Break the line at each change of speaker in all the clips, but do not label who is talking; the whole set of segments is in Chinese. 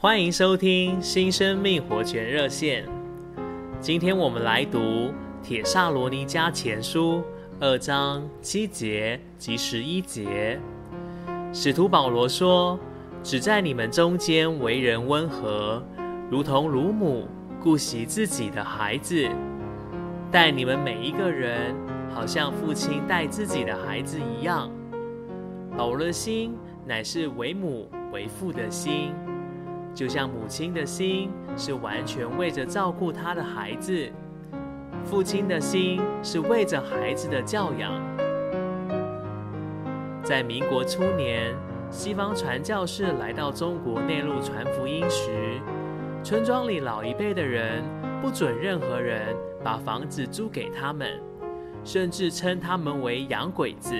欢迎收听新生命活泉热线。今天我们来读《帖撒罗尼迦前书》二章七节及十一节。使徒保罗说：“只在你们中间为人温和，如同乳母顾惜自己的孩子，待你们每一个人，好像父亲待自己的孩子一样。”保罗的心乃是为母为父的心。就像母亲的心是完全为着照顾她的孩子，父亲的心是为着孩子的教养。在民国初年，西方传教士来到中国内陆传福音时，村庄里老一辈的人不准任何人把房子租给他们，甚至称他们为洋鬼子。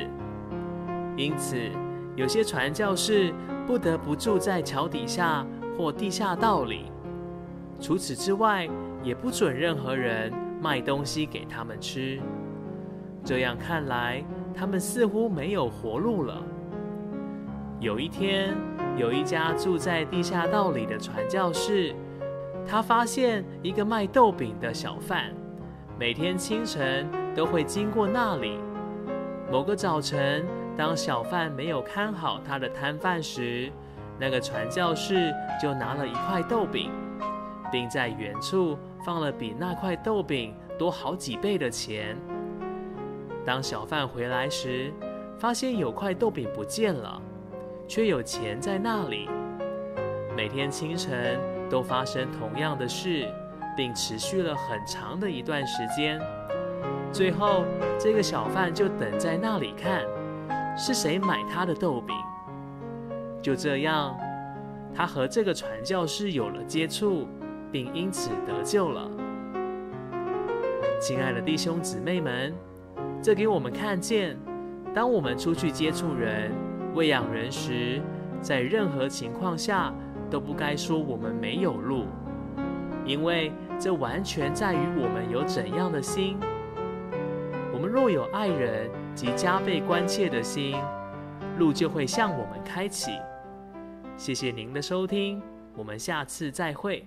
因此，有些传教士不得不住在桥底下。或地下道里。除此之外，也不准任何人卖东西给他们吃。这样看来，他们似乎没有活路了。有一天，有一家住在地下道里的传教士，他发现一个卖豆饼的小贩，每天清晨都会经过那里。某个早晨，当小贩没有看好他的摊贩时，那个传教士就拿了一块豆饼，并在远处放了比那块豆饼多好几倍的钱。当小贩回来时，发现有块豆饼不见了，却有钱在那里。每天清晨都发生同样的事，并持续了很长的一段时间。最后，这个小贩就等在那里看，是谁买他的豆饼。就这样，他和这个传教士有了接触，并因此得救了。亲爱的弟兄姊妹们，这给我们看见，当我们出去接触人、喂养人时，在任何情况下都不该说我们没有路，因为这完全在于我们有怎样的心。我们若有爱人及加倍关切的心，路就会向我们开启。谢谢您的收听，我们下次再会。